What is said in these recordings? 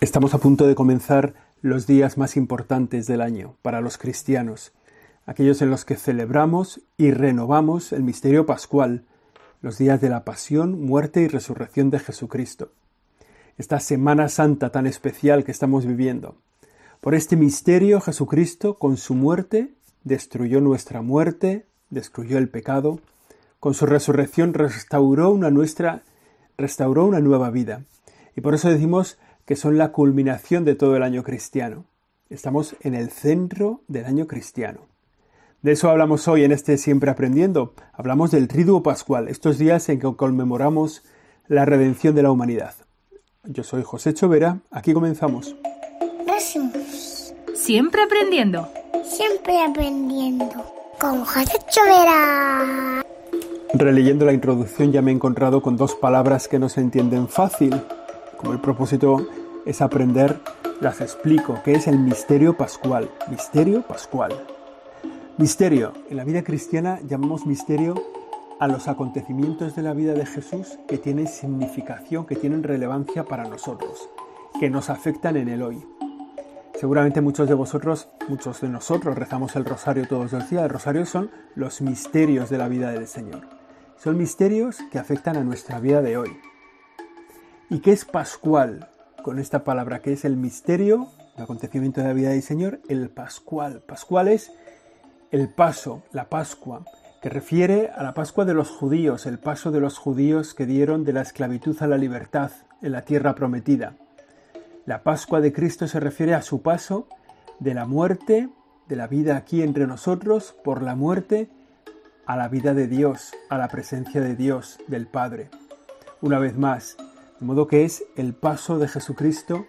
Estamos a punto de comenzar los días más importantes del año para los cristianos, aquellos en los que celebramos y renovamos el misterio pascual, los días de la pasión, muerte y resurrección de Jesucristo. Esta Semana Santa tan especial que estamos viviendo. Por este misterio Jesucristo con su muerte destruyó nuestra muerte, destruyó el pecado, con su resurrección restauró una nuestra restauró una nueva vida. Y por eso decimos que son la culminación de todo el año cristiano. Estamos en el centro del año cristiano. De eso hablamos hoy en este Siempre Aprendiendo. Hablamos del Triduo Pascual, estos días en que conmemoramos la redención de la humanidad. Yo soy José Chovera, aquí comenzamos. Siempre aprendiendo. Siempre aprendiendo. Con José Chovera. Releyendo la introducción ya me he encontrado con dos palabras que no se entienden fácil, como el propósito es aprender, las explico, que es el misterio pascual. Misterio pascual. Misterio. En la vida cristiana llamamos misterio a los acontecimientos de la vida de Jesús que tienen significación, que tienen relevancia para nosotros, que nos afectan en el hoy. Seguramente muchos de vosotros, muchos de nosotros rezamos el rosario todos los días. El rosario son los misterios de la vida del Señor. Son misterios que afectan a nuestra vida de hoy. ¿Y qué es pascual? Con esta palabra que es el misterio, el acontecimiento de la vida del Señor, el Pascual. Pascual es el paso, la Pascua, que refiere a la Pascua de los judíos, el paso de los judíos que dieron de la esclavitud a la libertad en la tierra prometida. La Pascua de Cristo se refiere a su paso de la muerte, de la vida aquí entre nosotros, por la muerte, a la vida de Dios, a la presencia de Dios, del Padre. Una vez más, de modo que es el paso de Jesucristo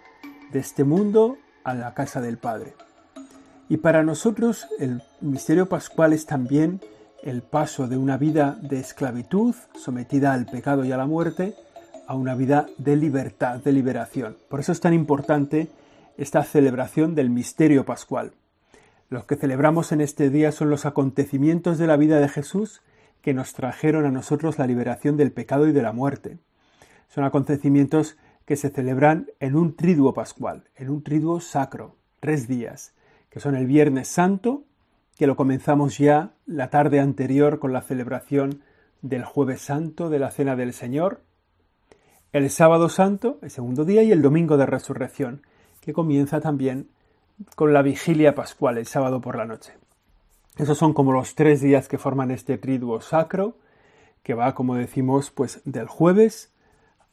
de este mundo a la casa del Padre. Y para nosotros el misterio pascual es también el paso de una vida de esclavitud sometida al pecado y a la muerte a una vida de libertad, de liberación. Por eso es tan importante esta celebración del misterio pascual. Lo que celebramos en este día son los acontecimientos de la vida de Jesús que nos trajeron a nosotros la liberación del pecado y de la muerte. Son acontecimientos que se celebran en un triduo pascual, en un triduo sacro, tres días, que son el Viernes Santo, que lo comenzamos ya la tarde anterior con la celebración del Jueves Santo de la Cena del Señor, el Sábado Santo, el segundo día, y el Domingo de Resurrección, que comienza también con la vigilia pascual, el sábado por la noche. Esos son como los tres días que forman este triduo sacro, que va, como decimos, pues del jueves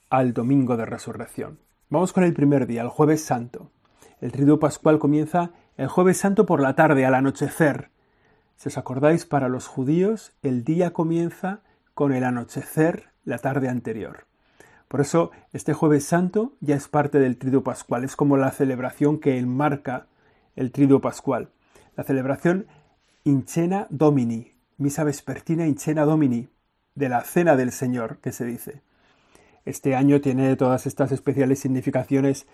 al domingo de resurrección. Vamos con el primer día, el jueves santo. El triduo pascual comienza el jueves santo por la tarde, al anochecer. Si os acordáis, para los judíos el día comienza con el anochecer la tarde anterior. Por eso este jueves santo ya es parte del triduo pascual, es como la celebración que enmarca el triduo pascual. La celebración Incena Domini, misa vespertina Incena Domini, de la cena del Señor, que se dice. Este año tiene todas estas especiales significaciones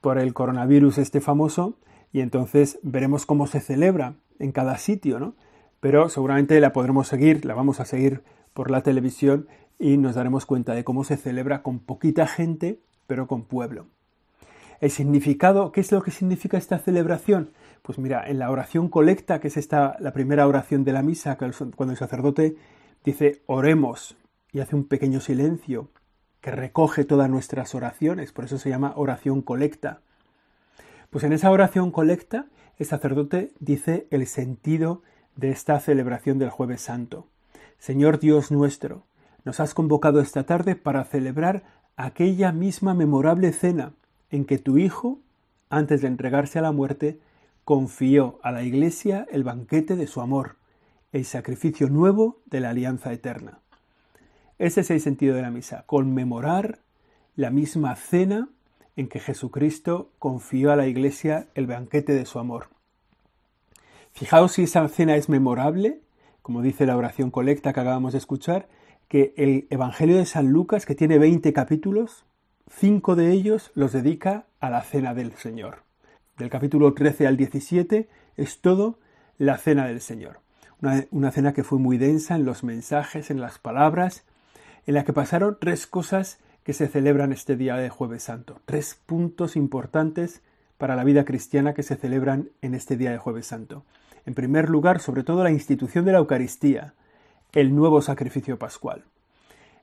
por el coronavirus este famoso y entonces veremos cómo se celebra en cada sitio, ¿no? Pero seguramente la podremos seguir, la vamos a seguir por la televisión y nos daremos cuenta de cómo se celebra con poquita gente, pero con pueblo. El significado, ¿qué es lo que significa esta celebración? Pues mira, en la oración colecta, que es esta la primera oración de la misa, cuando el sacerdote dice oremos y hace un pequeño silencio que recoge todas nuestras oraciones, por eso se llama oración colecta. Pues en esa oración colecta el sacerdote dice el sentido de esta celebración del jueves santo. Señor Dios nuestro, nos has convocado esta tarde para celebrar aquella misma memorable cena en que tu Hijo, antes de entregarse a la muerte, confió a la Iglesia el banquete de su amor, el sacrificio nuevo de la alianza eterna. Ese es el sentido de la misa, conmemorar la misma cena en que Jesucristo confió a la Iglesia el banquete de su amor. Fijaos si esa cena es memorable, como dice la oración colecta que acabamos de escuchar, que el Evangelio de San Lucas, que tiene 20 capítulos, cinco de ellos los dedica a la cena del Señor. Del capítulo 13 al 17 es todo la cena del Señor. Una, una cena que fue muy densa en los mensajes, en las palabras, en la que pasaron tres cosas que se celebran este día de jueves santo. Tres puntos importantes para la vida cristiana que se celebran en este día de jueves santo. En primer lugar, sobre todo la institución de la Eucaristía, el nuevo sacrificio pascual.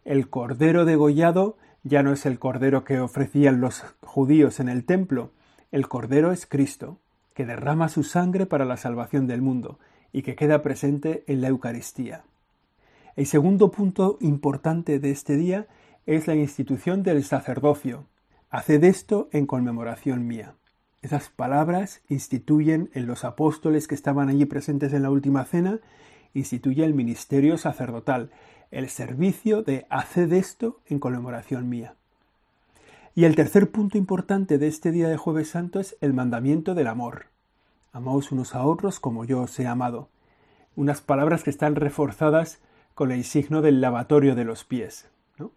El cordero degollado ya no es el cordero que ofrecían los judíos en el templo, el cordero es Cristo, que derrama su sangre para la salvación del mundo y que queda presente en la Eucaristía. El segundo punto importante de este día es la institución del sacerdocio. Haced esto en conmemoración mía. Esas palabras instituyen en los apóstoles que estaban allí presentes en la última cena, instituye el ministerio sacerdotal, el servicio de haced esto en conmemoración mía. Y el tercer punto importante de este día de jueves santo es el mandamiento del amor. Amaos unos a otros como yo os he amado. Unas palabras que están reforzadas con el signo del lavatorio de los pies.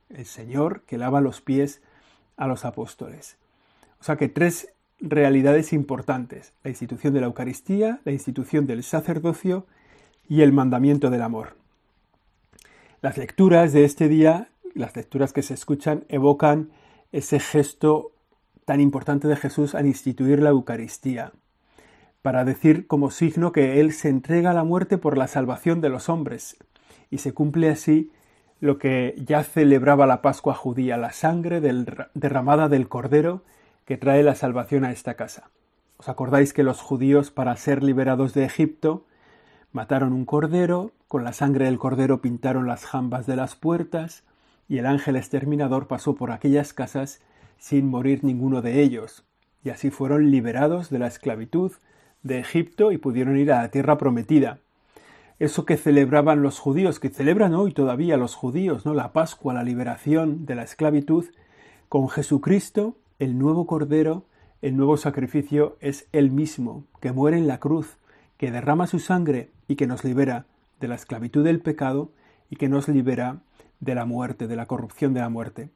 El Señor que lava los pies a los apóstoles. O sea que tres realidades importantes. La institución de la Eucaristía, la institución del sacerdocio y el mandamiento del amor. Las lecturas de este día, las lecturas que se escuchan, evocan ese gesto tan importante de Jesús al instituir la Eucaristía, para decir como signo que Él se entrega a la muerte por la salvación de los hombres, y se cumple así lo que ya celebraba la Pascua judía, la sangre derramada del Cordero que trae la salvación a esta casa. ¿Os acordáis que los judíos, para ser liberados de Egipto, mataron un cordero, con la sangre del cordero pintaron las jambas de las puertas, y el ángel exterminador pasó por aquellas casas sin morir ninguno de ellos, y así fueron liberados de la esclavitud de Egipto y pudieron ir a la tierra prometida. Eso que celebraban los judíos, que celebran hoy todavía los judíos, ¿no? La Pascua, la liberación de la esclavitud, con Jesucristo, el nuevo Cordero, el nuevo sacrificio es el mismo, que muere en la cruz, que derrama su sangre y que nos libera de la esclavitud del pecado y que nos libera de la muerte, de la corrupción de la muerte.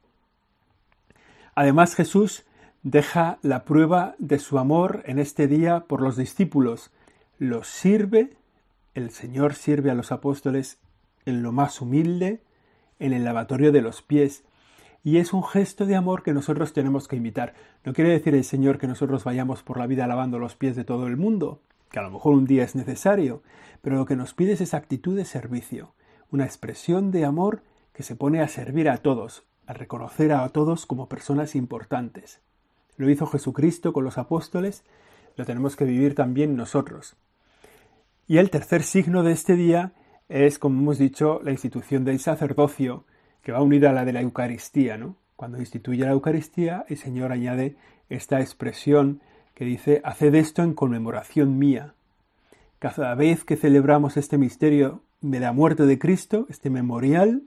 Además Jesús deja la prueba de su amor en este día por los discípulos, los sirve, el Señor sirve a los apóstoles en lo más humilde, en el lavatorio de los pies, y es un gesto de amor que nosotros tenemos que imitar. No quiere decir el Señor que nosotros vayamos por la vida lavando los pies de todo el mundo, que a lo mejor un día es necesario, pero lo que nos pide es esa actitud de servicio, una expresión de amor que se pone a servir a todos, a reconocer a todos como personas importantes. Lo hizo Jesucristo con los apóstoles, lo tenemos que vivir también nosotros. Y el tercer signo de este día es, como hemos dicho, la institución del sacerdocio, que va unida a la de la Eucaristía, ¿no? Cuando instituye la Eucaristía, el Señor añade esta expresión que dice, haced esto en conmemoración mía. Cada vez que celebramos este misterio de la muerte de Cristo, este memorial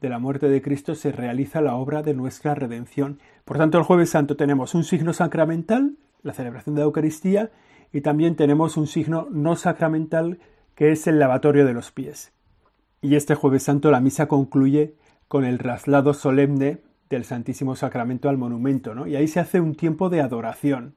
de la muerte de Cristo, se realiza la obra de nuestra redención. Por tanto, el jueves santo tenemos un signo sacramental, la celebración de la Eucaristía, y también tenemos un signo no sacramental, que es el lavatorio de los pies. Y este jueves santo la misa concluye con el traslado solemne del Santísimo Sacramento al monumento, ¿no? Y ahí se hace un tiempo de adoración.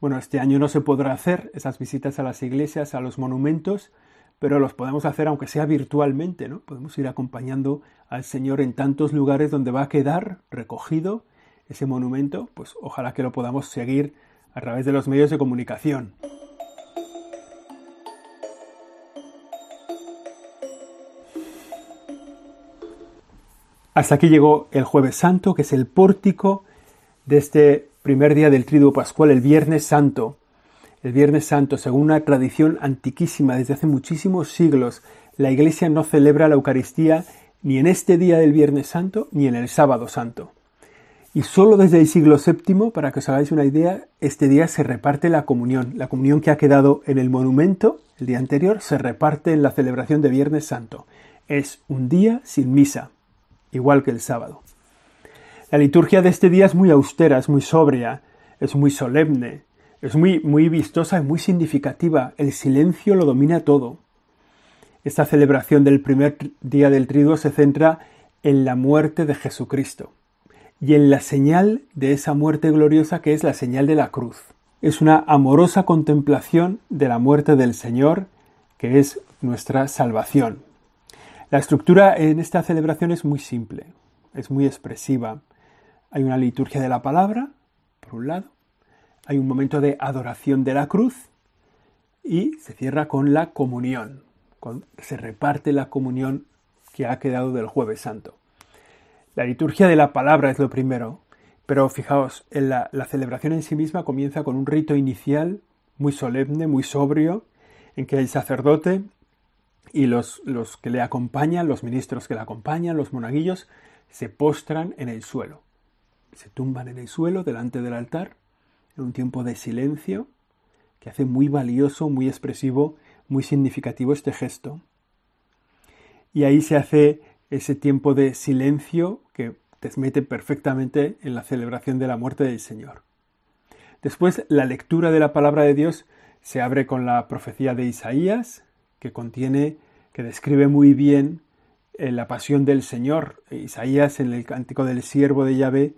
Bueno, este año no se podrá hacer esas visitas a las iglesias, a los monumentos, pero los podemos hacer aunque sea virtualmente, ¿no? Podemos ir acompañando al Señor en tantos lugares donde va a quedar recogido ese monumento, pues ojalá que lo podamos seguir a través de los medios de comunicación. Hasta aquí llegó el jueves santo, que es el pórtico de este primer día del Triduo Pascual, el Viernes Santo. El Viernes Santo, según una tradición antiquísima desde hace muchísimos siglos, la Iglesia no celebra la Eucaristía ni en este día del Viernes Santo ni en el Sábado Santo. Y solo desde el siglo VII, para que os hagáis una idea, este día se reparte la comunión. La comunión que ha quedado en el monumento el día anterior se reparte en la celebración de Viernes Santo. Es un día sin misa, igual que el sábado. La liturgia de este día es muy austera, es muy sobria, es muy solemne, es muy, muy vistosa y muy significativa. El silencio lo domina todo. Esta celebración del primer día del triduo se centra en la muerte de Jesucristo y en la señal de esa muerte gloriosa que es la señal de la cruz. Es una amorosa contemplación de la muerte del Señor, que es nuestra salvación. La estructura en esta celebración es muy simple, es muy expresiva, Hay una liturgia de la palabra, por un lado, hay un momento de adoración de la cruz y se cierra con la comunión, se reparte la comunión que ha quedado del jueves santo. La liturgia de la palabra es lo primero, pero fijaos, en la, celebración en sí misma comienza con un rito inicial muy solemne, muy sobrio, en que el sacerdote y los, que le acompañan, los ministros que le acompañan, los monaguillos, se postran en el suelo. Se tumban en el suelo delante del altar, en un tiempo de silencio, que hace muy valioso, muy expresivo, muy significativo este gesto. Y ahí se hace ese tiempo de silencio que te mete perfectamente en la celebración de la muerte del Señor. Después, la lectura de la palabra de Dios se abre con la profecía de Isaías, que contiene, que describe muy bien eh, la pasión del Señor. Isaías, en el cántico del siervo de Yahvé,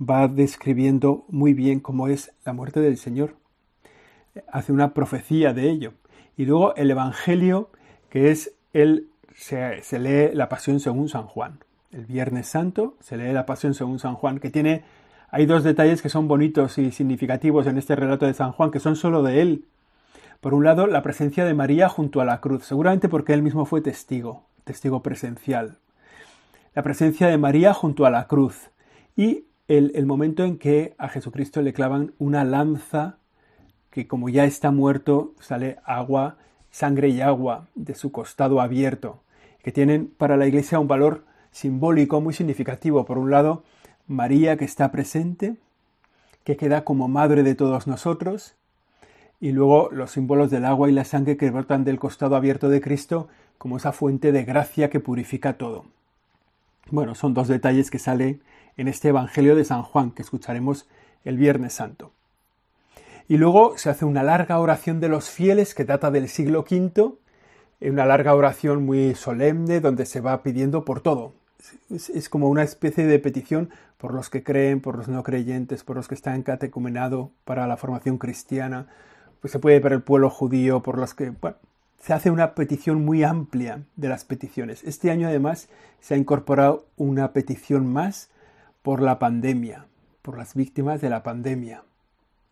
va describiendo muy bien cómo es la muerte del Señor. Hace una profecía de ello. Y luego el Evangelio, que es el, se, lee la pasión según San Juan. El Viernes Santo se lee la pasión según San Juan, que tiene hay dos detalles que son bonitos y significativos en este relato de San Juan, que son solo de él. Por un lado, la presencia de María junto a la cruz, seguramente porque él mismo fue testigo, testigo presencial. La presencia de María junto a la cruz y el, el momento en que a Jesucristo le clavan una lanza que como ya está muerto sale agua, sangre y agua de su costado abierto, que tienen para la Iglesia un valor simbólico muy significativo. Por un lado, María que está presente, que queda como madre de todos nosotros, y luego los símbolos del agua y la sangre que brotan del costado abierto de Cristo como esa fuente de gracia que purifica todo. Bueno, son dos detalles que salen en este Evangelio de San Juan que escucharemos el Viernes Santo. Y luego se hace una larga oración de los fieles que data del siglo V, una larga oración muy solemne donde se va pidiendo por todo, es, como una especie de petición por los que creen, por los no creyentes, por los que están catecumenado para la formación cristiana, pues se puede para el pueblo judío, por los que, bueno, se hace una petición muy amplia de las peticiones. Este año además se ha incorporado una petición más por la pandemia, por las víctimas de la pandemia.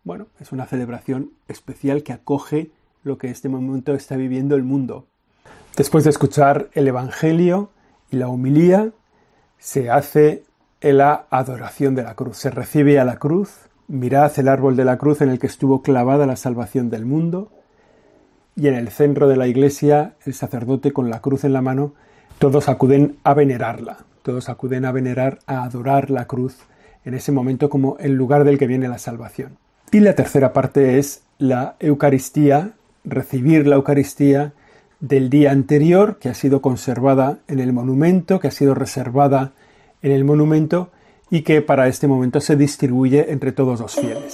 Bueno, es una celebración especial que acoge lo que en este momento está viviendo el mundo. Después de escuchar el Evangelio y la humilía, se hace la adoración de la cruz. Se recibe a la cruz, mirad el árbol de la cruz en el que estuvo clavada la salvación del mundo, y en el centro de la iglesia el sacerdote con la cruz en la mano, todos acuden a venerarla, todos acuden a venerar, a adorar la cruz en ese momento como el lugar del que viene la salvación. Y la tercera parte es la Eucaristía, recibir la Eucaristía del día anterior, que ha sido conservada en el monumento, que ha sido reservada en el monumento y que para este momento se distribuye entre todos los fieles.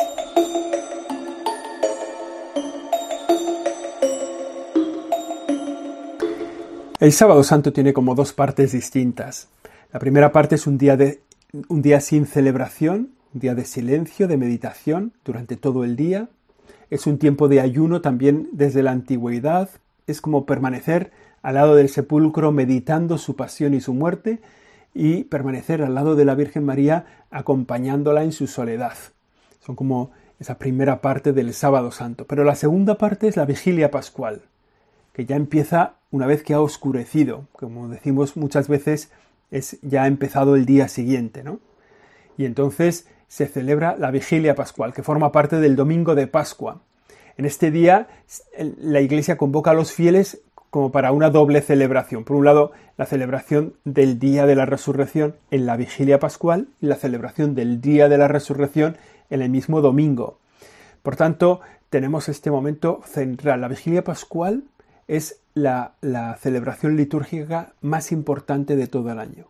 El sábado santo tiene como dos partes distintas. La primera parte es un día, de, un día sin celebración, un día de silencio, de meditación durante todo el día. Es un tiempo de ayuno también desde la antigüedad es como permanecer al lado del sepulcro meditando su pasión y su muerte y permanecer al lado de la Virgen María acompañándola en su soledad. Son como esa primera parte del sábado santo. Pero la segunda parte es la vigilia pascual, que ya empieza una vez que ha oscurecido. Como decimos muchas veces, es ya ha empezado el día siguiente, ¿no? Y entonces se celebra la vigilia pascual, que forma parte del domingo de Pascua, en este día la Iglesia convoca a los fieles como para una doble celebración. Por un lado, la celebración del día de la resurrección en la vigilia pascual y la celebración del día de la resurrección en el mismo domingo. Por tanto, tenemos este momento central. La vigilia pascual es la, celebración litúrgica más importante de todo el año.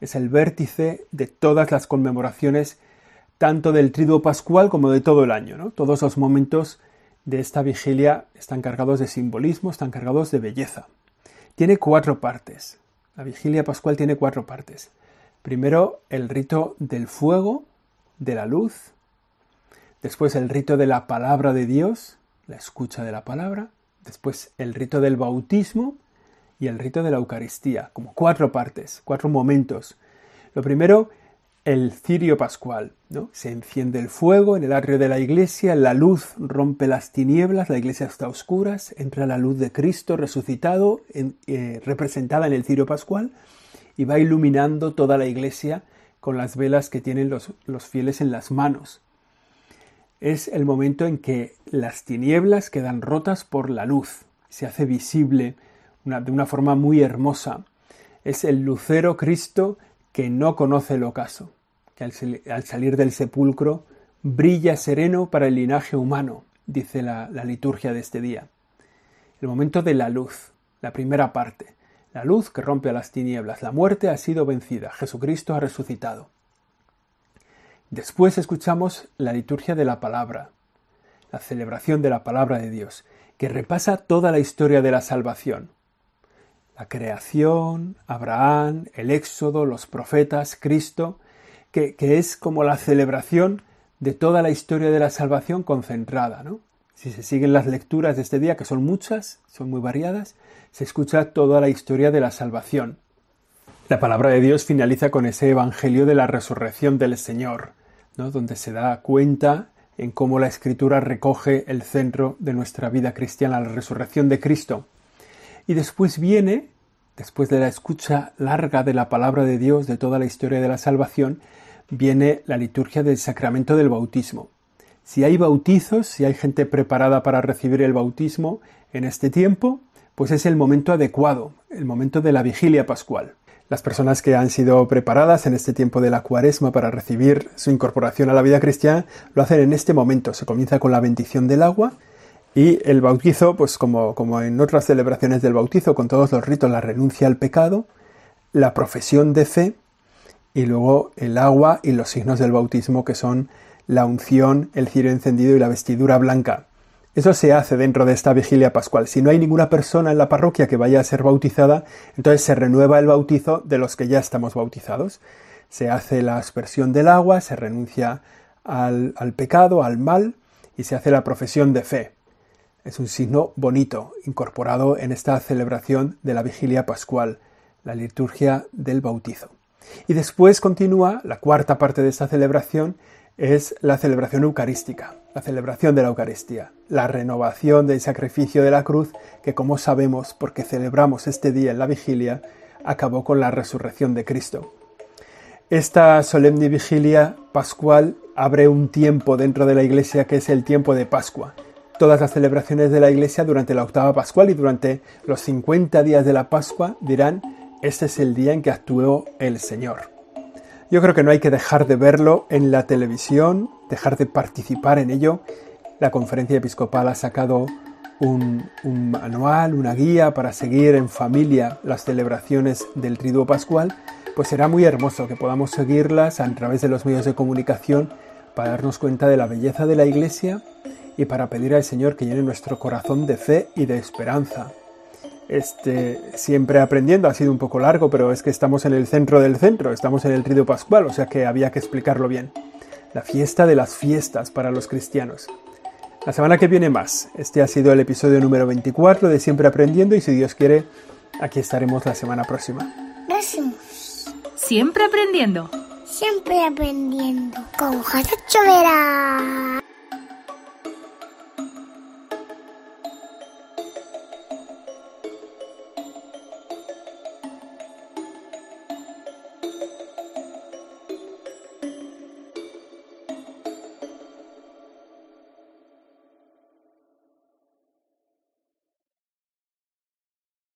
Es el vértice de todas las conmemoraciones, tanto del triduo pascual como de todo el año. Todos los momentos de esta vigilia están cargados de simbolismo, están cargados de belleza. Tiene cuatro partes. La vigilia pascual tiene cuatro partes. Primero, el rito del fuego, de la luz. Después, el rito de la palabra de Dios, la escucha de la palabra. Después, el rito del bautismo y el rito de la Eucaristía, como cuatro partes, cuatro momentos. Lo primero, el cirio pascual. ¿no? Se enciende el fuego en el atrio de la iglesia, la luz rompe las tinieblas, la iglesia está a oscuras, entra la luz de Cristo resucitado, eh, representada en el cirio pascual, y va iluminando toda la iglesia con las velas que tienen los, los fieles en las manos. Es el momento en que las tinieblas quedan rotas por la luz, se hace visible de una forma muy hermosa. Es el lucero Cristo que no conoce el ocaso, que al, salir del sepulcro brilla sereno para el linaje humano, dice la liturgia de este día. El momento de la luz, la primera parte, la luz que rompe a las tinieblas, la muerte ha sido vencida, Jesucristo ha resucitado. Después escuchamos la liturgia de la palabra, la celebración de la palabra de Dios, que repasa toda la historia de la salvación. La creación, Abraham, el Éxodo, los profetas, Cristo, que, es como la celebración de toda la historia de la salvación concentrada, ¿no? Si se siguen las lecturas de este día, que son muchas, son muy variadas, se escucha toda la historia de la salvación. La palabra de Dios finaliza con ese Evangelio de la resurrección del Señor, ¿no? donde se da cuenta en cómo la Escritura recoge el centro de nuestra vida cristiana, la resurrección de Cristo. Y después viene, después de la escucha larga de la palabra de Dios, de toda la historia de la salvación, viene la liturgia del sacramento del bautismo. Si hay bautizos, si hay gente preparada para recibir el bautismo en este tiempo, pues es el momento adecuado, el momento de la vigilia pascual. Las personas que han sido preparadas en este tiempo de la cuaresma para recibir su incorporación a la vida cristiana lo hacen en este momento. Se comienza con la bendición del agua y el bautizo, pues como, como en otras celebraciones del bautizo, con todos los ritos, la renuncia al pecado, la profesión de fe y luego el agua y los signos del bautismo que son la unción, el cirio encendido y la vestidura blanca. Eso se hace dentro de esta vigilia pascual. Si no hay ninguna persona en la parroquia que vaya a ser bautizada, entonces se renueva el bautizo de los que ya estamos bautizados. Se hace la aspersión del agua, se renuncia al, al pecado, al mal, y se hace la profesión de fe. Es un signo bonito, incorporado en esta celebración de la vigilia pascual, la liturgia del bautizo. Y después continúa la cuarta parte de esta celebración, es la celebración eucarística, la celebración de la Eucaristía, la renovación del sacrificio de la cruz que como sabemos, porque celebramos este día en la vigilia, acabó con la resurrección de Cristo. Esta solemne vigilia pascual abre un tiempo dentro de la Iglesia que es el tiempo de Pascua. Todas las celebraciones de la Iglesia durante la octava pascual y durante los 50 días de la Pascua dirán, este es el día en que actuó el Señor. Yo creo que no hay que dejar de verlo en la televisión, dejar de participar en ello. La conferencia episcopal ha sacado un, manual, una guía para seguir en familia las celebraciones del Triduo Pascual, pues será muy hermoso que podamos seguirlas a través de los medios de comunicación para darnos cuenta de la belleza de la Iglesia y para pedir al Señor que llene nuestro corazón de fe y de esperanza este, siempre aprendiendo. Ha sido un poco largo, pero es que estamos en el centro del centro, estamos en el Trido Pascual, o sea que había que explicarlo bien. La fiesta de las fiestas para los cristianos. La semana que viene más. Este ha sido el episodio número 24 de Siempre Aprendiendo y si Dios quiere, aquí estaremos la semana próxima. Siempre aprendiendo. Siempre aprendiendo. Con José Chovera.